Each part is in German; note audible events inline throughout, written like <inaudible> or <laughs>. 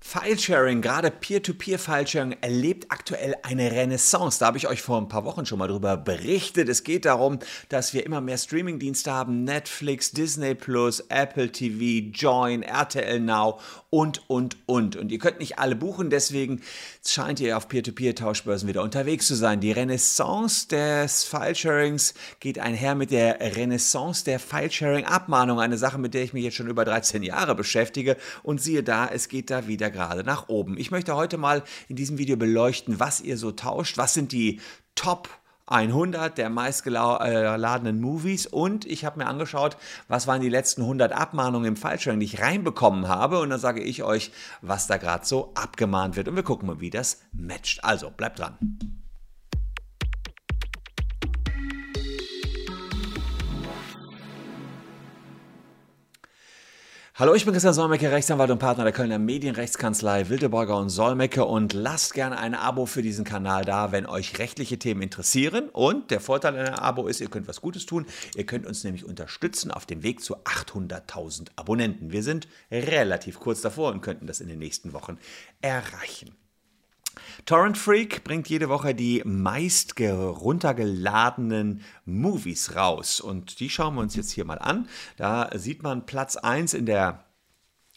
Filesharing, gerade Peer-to-Peer-Filesharing, erlebt aktuell eine Renaissance. Da habe ich euch vor ein paar Wochen schon mal drüber berichtet. Es geht darum, dass wir immer mehr Streaming-Dienste haben: Netflix, Disney Plus, Apple TV, Join, RTL Now und, und, und. Und ihr könnt nicht alle buchen, deswegen scheint ihr auf Peer-to-Peer-Tauschbörsen wieder unterwegs zu sein. Die Renaissance des Filesharings geht einher mit der Renaissance der Filesharing-Abmahnung. Eine Sache, mit der ich mich jetzt schon über 13 Jahre beschäftige. Und siehe da, es geht da wieder gerade nach oben. Ich möchte heute mal in diesem Video beleuchten, was ihr so tauscht, was sind die Top 100 der meistgeladenen Movies und ich habe mir angeschaut, was waren die letzten 100 Abmahnungen im Fallschirm, die ich reinbekommen habe und dann sage ich euch, was da gerade so abgemahnt wird und wir gucken mal, wie das matcht. Also, bleibt dran. Hallo, ich bin Christian Solmecke, Rechtsanwalt und Partner der Kölner Medienrechtskanzlei Wildeborger und Solmecke und lasst gerne ein Abo für diesen Kanal da, wenn euch rechtliche Themen interessieren. Und der Vorteil einer Abo ist, ihr könnt was Gutes tun. Ihr könnt uns nämlich unterstützen auf dem Weg zu 800.000 Abonnenten. Wir sind relativ kurz davor und könnten das in den nächsten Wochen erreichen. Torrent Freak bringt jede Woche die meist heruntergeladenen Movies raus und die schauen wir uns jetzt hier mal an. Da sieht man Platz 1 in der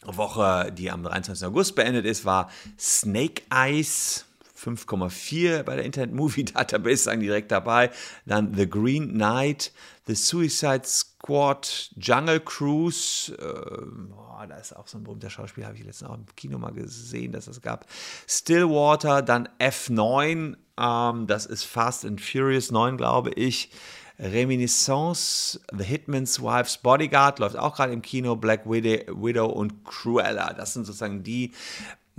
Woche, die am 23. August beendet ist, war Snake Eyes 5,4 bei der Internet Movie Database, sagen direkt dabei. Dann The Green Knight, The Suicide Squad, Jungle Cruise, äh, oh, da ist auch so ein berühmter Schauspieler, habe ich letztens auch im Kino mal gesehen, dass es gab. Stillwater, dann F9, ähm, das ist Fast and Furious 9, glaube ich. Reminiscence, The Hitman's Wife's Bodyguard läuft auch gerade im Kino, Black Widow und Cruella. Das sind sozusagen die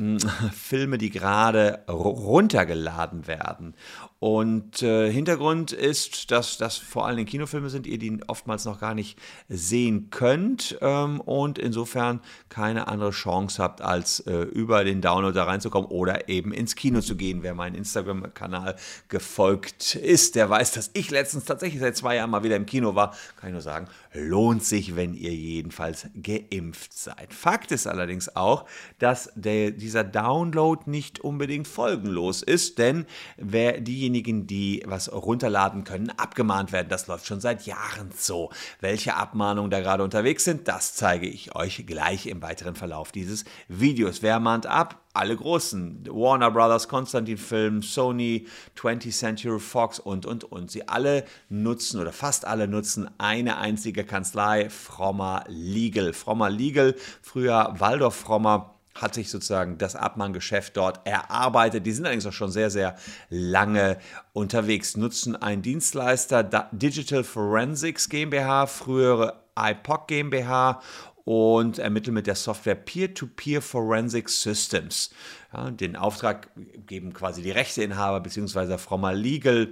<laughs> Filme, die gerade runtergeladen werden. Und äh, Hintergrund ist, dass das vor allem Kinofilme sind, ihr die oftmals noch gar nicht sehen könnt ähm, und insofern keine andere Chance habt, als äh, über den Download da reinzukommen oder eben ins Kino zu gehen. Wer meinem Instagram-Kanal gefolgt ist, der weiß, dass ich letztens tatsächlich seit zwei Jahren mal wieder im Kino war. Kann ich nur sagen, lohnt sich, wenn ihr jedenfalls geimpft seid. Fakt ist allerdings auch, dass der, dieser Download nicht unbedingt folgenlos ist, denn wer diejenigen die was runterladen können, abgemahnt werden. Das läuft schon seit Jahren so. Welche Abmahnungen da gerade unterwegs sind, das zeige ich euch gleich im weiteren Verlauf dieses Videos. Wer mahnt ab? alle großen, Warner Brothers, Konstantin Film, Sony, 20th Century Fox und, und, und. Sie alle nutzen oder fast alle nutzen eine einzige Kanzlei, Frommer Legal. Frommer Legal, früher Waldorf Frommer hat sich sozusagen das Abmahngeschäft dort erarbeitet. Die sind allerdings auch schon sehr, sehr lange unterwegs, nutzen einen Dienstleister, Digital Forensics GmbH, frühere IPOC GmbH und ermitteln mit der Software Peer-to-Peer -Peer Forensic Systems. Ja, den Auftrag geben quasi die Rechteinhaber bzw. Frommer Legal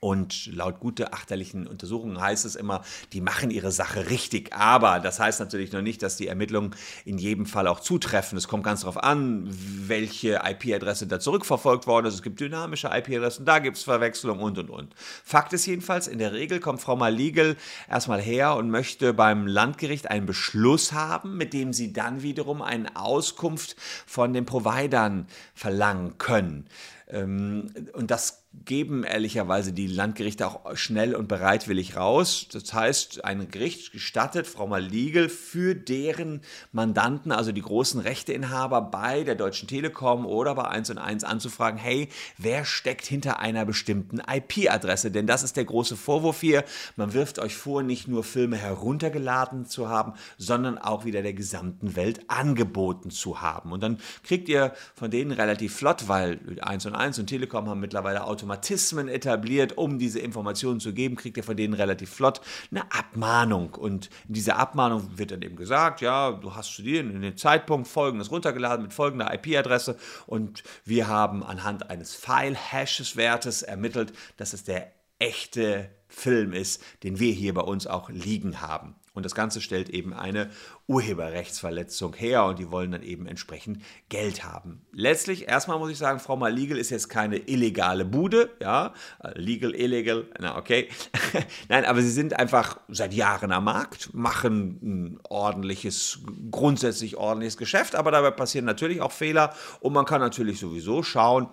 und laut gutachterlichen Untersuchungen heißt es immer, die machen ihre Sache richtig. Aber das heißt natürlich noch nicht, dass die Ermittlungen in jedem Fall auch zutreffen. Es kommt ganz darauf an, welche IP-Adresse da zurückverfolgt worden ist. Es gibt dynamische IP-Adressen, da gibt es Verwechslung und und und. Fakt ist jedenfalls, in der Regel kommt Frau Maligel erstmal her und möchte beim Landgericht einen Beschluss haben, mit dem sie dann wiederum eine Auskunft von den Providern verlangen können. Ähm, und das geben ehrlicherweise die Landgerichte auch schnell und bereitwillig raus. Das heißt, ein Gericht gestattet Frau Maligel für deren Mandanten, also die großen Rechteinhaber bei der Deutschen Telekom oder bei 1 und 1 anzufragen, hey, wer steckt hinter einer bestimmten IP-Adresse? Denn das ist der große Vorwurf hier. Man wirft euch vor, nicht nur Filme heruntergeladen zu haben, sondern auch wieder der gesamten Welt angeboten zu haben. Und dann kriegt ihr von denen relativ flott, weil 1 und 1 und Telekom haben mittlerweile automatisch Automatismen etabliert, um diese Informationen zu geben, kriegt ihr von denen relativ flott eine Abmahnung. Und in dieser Abmahnung wird dann eben gesagt, ja, du hast zu dir in den Zeitpunkt folgendes runtergeladen mit folgender IP-Adresse und wir haben anhand eines File-Hashes-Wertes ermittelt, dass es der echte Film ist, den wir hier bei uns auch liegen haben. Und das Ganze stellt eben eine Urheberrechtsverletzung her und die wollen dann eben entsprechend Geld haben. Letztlich, erstmal muss ich sagen, Frau Maliegel ist jetzt keine illegale Bude, ja, legal, illegal, na okay. <laughs> Nein, aber sie sind einfach seit Jahren am Markt, machen ein ordentliches, grundsätzlich ordentliches Geschäft, aber dabei passieren natürlich auch Fehler und man kann natürlich sowieso schauen,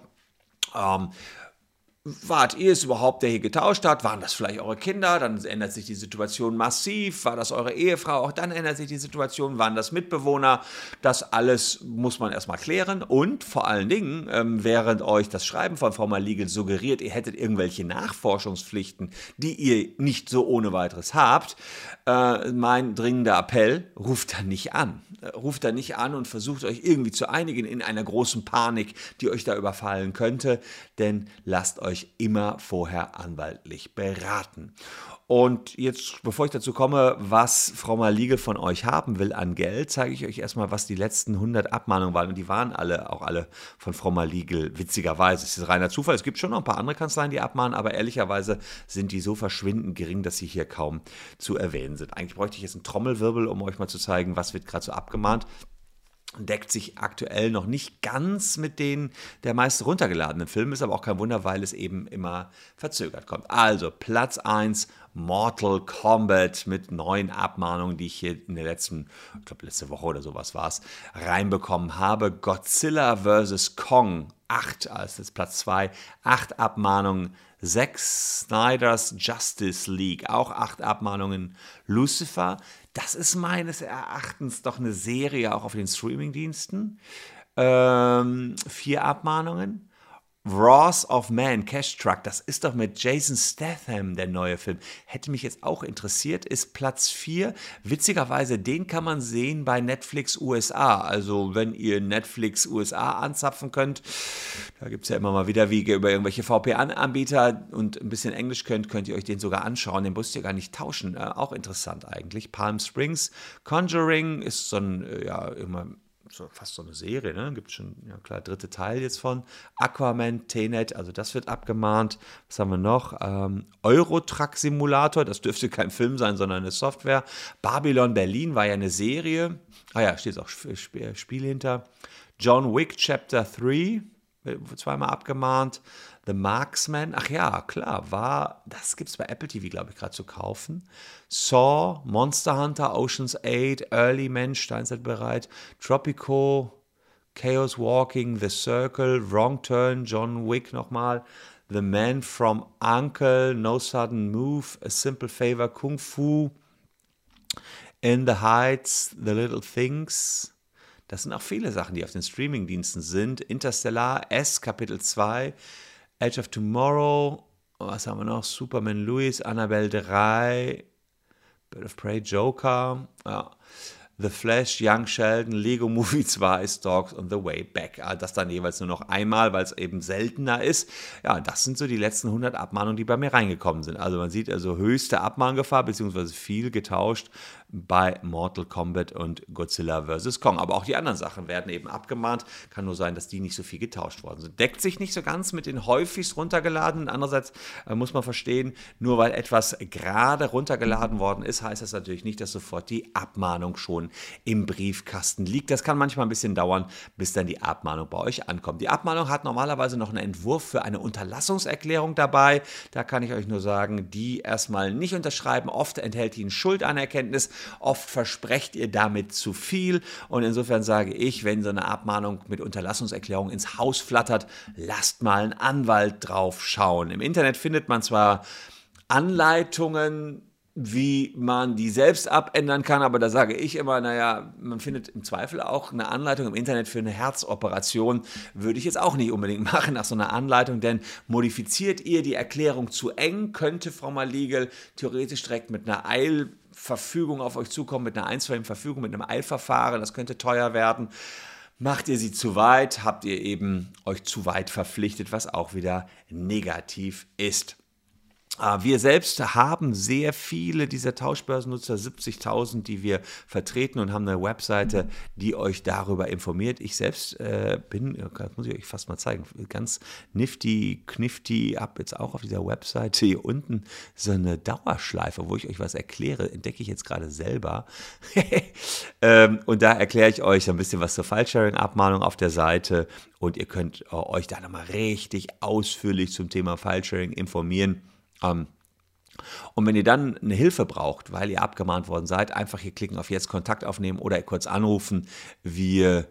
ähm, Wart ihr es überhaupt, der hier getauscht hat? Waren das vielleicht eure Kinder? Dann ändert sich die Situation massiv. War das eure Ehefrau? Auch dann ändert sich die Situation. Waren das Mitbewohner? Das alles muss man erstmal klären. Und vor allen Dingen, ähm, während euch das Schreiben von Frau Maligel suggeriert, ihr hättet irgendwelche Nachforschungspflichten, die ihr nicht so ohne weiteres habt, äh, mein dringender Appell, ruft da nicht an. Äh, ruft da nicht an und versucht euch irgendwie zu einigen in einer großen Panik, die euch da überfallen könnte. Denn lasst euch euch immer vorher anwaltlich beraten. Und jetzt, bevor ich dazu komme, was Frau Maliege von euch haben will an Geld, zeige ich euch erstmal, was die letzten 100 Abmahnungen waren. Und die waren alle, auch alle von Frau Maliegel, witzigerweise. Es ist reiner Zufall. Es gibt schon noch ein paar andere Kanzleien, die abmahnen, aber ehrlicherweise sind die so verschwindend gering, dass sie hier kaum zu erwähnen sind. Eigentlich bräuchte ich jetzt einen Trommelwirbel, um euch mal zu zeigen, was wird gerade so abgemahnt deckt sich aktuell noch nicht ganz mit den der meist runtergeladenen Filme, ist aber auch kein Wunder, weil es eben immer verzögert kommt. Also Platz 1, Mortal Kombat mit neuen Abmahnungen, die ich hier in der letzten, ich glaube letzte Woche oder sowas war es, reinbekommen habe. Godzilla vs. Kong, 8 als das Platz 2, 8 Abmahnungen. Zack Snyders Justice League, auch 8 Abmahnungen. Lucifer, das ist meines Erachtens doch eine Serie auch auf den Streamingdiensten. Ähm, vier Abmahnungen. Wrath of Man, Cash Truck, das ist doch mit Jason Statham der neue Film. Hätte mich jetzt auch interessiert, ist Platz 4. Witzigerweise, den kann man sehen bei Netflix USA. Also, wenn ihr Netflix USA anzapfen könnt, da gibt es ja immer mal wieder Wege über irgendwelche VPN-Anbieter und ein bisschen Englisch könnt, könnt ihr euch den sogar anschauen. Den müsst ihr gar nicht tauschen. Äh, auch interessant eigentlich. Palm Springs, Conjuring ist so ein, äh, ja, immer so, fast so eine Serie, ne? Gibt schon, ja klar, dritte Teil jetzt von. Aquaman, Tenet, also das wird abgemahnt. Was haben wir noch? Ähm, Eurotruck Simulator, das dürfte kein Film sein, sondern eine Software. Babylon Berlin war ja eine Serie. Ah ja, steht auch Spiel hinter. John Wick Chapter 3, zweimal abgemahnt. The Marksman, ach ja, klar, war, das gibt es bei Apple TV, glaube ich, gerade zu kaufen. Saw, Monster Hunter, Ocean's 8, Early Man, Steinzeit bereit, Tropico, Chaos Walking, The Circle, Wrong Turn, John Wick nochmal, The Man from Uncle, No Sudden Move, A Simple Favor, Kung Fu, In the Heights, The Little Things. Das sind auch viele Sachen, die auf den Streamingdiensten sind. Interstellar, S, Kapitel 2, Edge of Tomorrow, was haben wir noch? Superman Louis, Annabelle 3, Bird of Prey, Joker, ja. The Flash, Young Sheldon, Lego Movie <laughs> 2, Stalks und The Way Back. Das dann jeweils nur noch einmal, weil es eben seltener ist. Ja, das sind so die letzten 100 Abmahnungen, die bei mir reingekommen sind. Also man sieht also höchste Abmahngefahr, beziehungsweise viel getauscht bei Mortal Kombat und Godzilla vs. Kong. Aber auch die anderen Sachen werden eben abgemahnt. Kann nur sein, dass die nicht so viel getauscht worden sind. Deckt sich nicht so ganz mit den häufigst runtergeladenen. Andererseits äh, muss man verstehen, nur weil etwas gerade runtergeladen worden ist, heißt das natürlich nicht, dass sofort die Abmahnung schon im Briefkasten liegt. Das kann manchmal ein bisschen dauern, bis dann die Abmahnung bei euch ankommt. Die Abmahnung hat normalerweise noch einen Entwurf für eine Unterlassungserklärung dabei. Da kann ich euch nur sagen, die erstmal nicht unterschreiben. Oft enthält die ein Schuldanerkenntnis Oft versprecht ihr damit zu viel und insofern sage ich, wenn so eine Abmahnung mit Unterlassungserklärung ins Haus flattert, lasst mal einen Anwalt drauf schauen. Im Internet findet man zwar Anleitungen, wie man die selbst abändern kann, aber da sage ich immer, naja, man findet im Zweifel auch eine Anleitung im Internet für eine Herzoperation, würde ich jetzt auch nicht unbedingt <laughs> machen nach so einer Anleitung, denn modifiziert ihr die Erklärung zu eng, könnte Frau Maligel theoretisch direkt mit einer Eil Verfügung auf euch zukommen, mit einer einstweiligen Verfügung, mit einem Eilverfahren, das könnte teuer werden. Macht ihr sie zu weit, habt ihr eben euch zu weit verpflichtet, was auch wieder negativ ist. Ah, wir selbst haben sehr viele dieser Tauschbörsennutzer, 70.000, die wir vertreten und haben eine Webseite, die euch darüber informiert. Ich selbst äh, bin, das muss ich euch fast mal zeigen, ganz nifty, knifty, ab jetzt auch auf dieser Webseite hier unten so eine Dauerschleife, wo ich euch was erkläre, entdecke ich jetzt gerade selber. <laughs> ähm, und da erkläre ich euch ein bisschen was zur File-Sharing-Abmahnung auf der Seite und ihr könnt äh, euch da nochmal richtig ausführlich zum Thema File-Sharing informieren. Ähm, und wenn ihr dann eine Hilfe braucht, weil ihr abgemahnt worden seid, einfach hier klicken auf Jetzt Kontakt aufnehmen oder kurz anrufen. Wir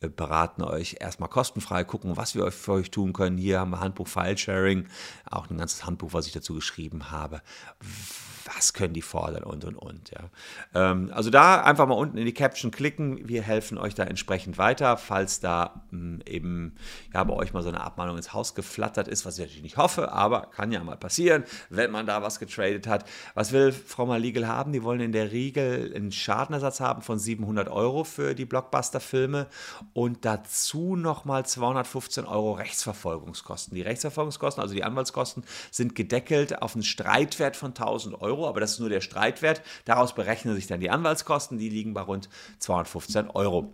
äh, beraten euch erstmal kostenfrei, gucken, was wir für euch tun können. Hier haben wir Handbuch File Sharing, auch ein ganzes Handbuch, was ich dazu geschrieben habe was können die fordern und und und. Ja. Ähm, also da einfach mal unten in die Caption klicken. Wir helfen euch da entsprechend weiter, falls da mh, hm, eben ja, bei euch mal so eine Abmahnung ins Haus geflattert ist, was ich natürlich nicht hoffe, aber kann ja mal passieren, wenn man da was getradet hat. Was will Frau Maliegel haben? Die wollen in der Regel einen Schadenersatz haben von 700 Euro für die Blockbuster-Filme und dazu nochmal 215 Euro Rechtsverfolgungskosten. Die Rechtsverfolgungskosten, also die Anwaltskosten, sind gedeckelt auf einen Streitwert von 1000 Euro. Euro, aber das ist nur der Streitwert. Daraus berechnen sich dann die Anwaltskosten, die liegen bei rund 215 Euro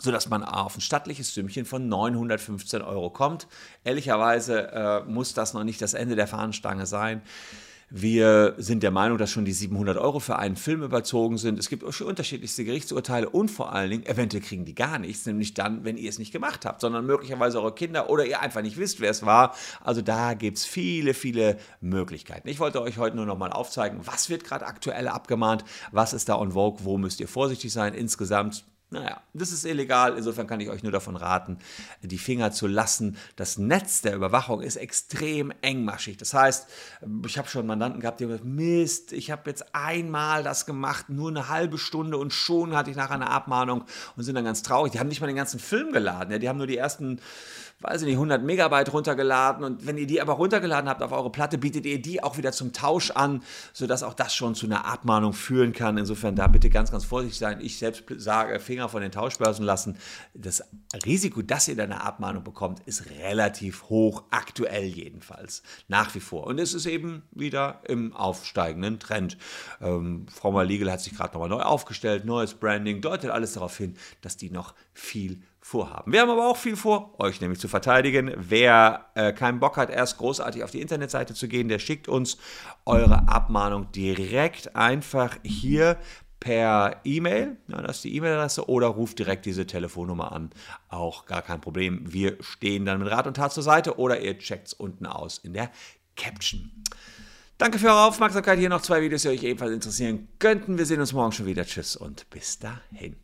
sodass man auf ein stattliches Sümmchen von 915 Euro kommt. Ehrlicherweise äh, muss das noch nicht das Ende der Fahnenstange sein. Wir sind der Meinung, dass schon die 700 Euro für einen Film überzogen sind. Es gibt unterschiedlichste Gerichtsurteile und vor allen Dingen, eventuell kriegen die gar nichts, nämlich dann, wenn ihr es nicht gemacht habt, sondern möglicherweise eure Kinder oder ihr einfach nicht wisst, wer es war. Also da gibt es viele, viele Möglichkeiten. Ich wollte euch heute nur noch mal aufzeigen, was wird gerade aktuell abgemahnt, was ist da on vogue, wo müsst ihr vorsichtig sein. Insgesamt naja, das ist illegal. Insofern kann ich euch nur davon raten, die Finger zu lassen. Das Netz der Überwachung ist extrem engmaschig. Das heißt, ich habe schon Mandanten gehabt, die haben gesagt, Mist, ich habe jetzt einmal das gemacht, nur eine halbe Stunde und schon hatte ich nachher eine Abmahnung und sind dann ganz traurig. Die haben nicht mal den ganzen Film geladen. Ja, die haben nur die ersten weiß ich nicht, 100 Megabyte runtergeladen und wenn ihr die aber runtergeladen habt auf eure Platte, bietet ihr die auch wieder zum Tausch an, sodass auch das schon zu einer Abmahnung führen kann. Insofern da bitte ganz, ganz vorsichtig sein. Ich selbst sage, Finger von den Tauschbörsen lassen. Das Risiko, dass ihr da eine Abmahnung bekommt, ist relativ hoch, aktuell jedenfalls, nach wie vor. Und es ist eben wieder im aufsteigenden Trend. Ähm, Frau Maligel hat sich gerade nochmal neu aufgestellt, neues Branding, deutet alles darauf hin, dass die noch viel vorhaben. Wir haben aber auch viel vor, euch nämlich zu verteidigen. Wer äh, keinen Bock hat, erst großartig auf die Internetseite zu gehen, der schickt uns eure Abmahnung direkt einfach hier per E-Mail, ja, das ist die E-Mail-Adresse, oder ruft direkt diese Telefonnummer an. Auch gar kein Problem. Wir stehen dann mit Rat und Tat zur Seite oder ihr checkt es unten aus in der Caption. Danke für eure Aufmerksamkeit. Hier noch zwei Videos, die euch ebenfalls interessieren könnten. Wir sehen uns morgen schon wieder. Tschüss und bis dahin.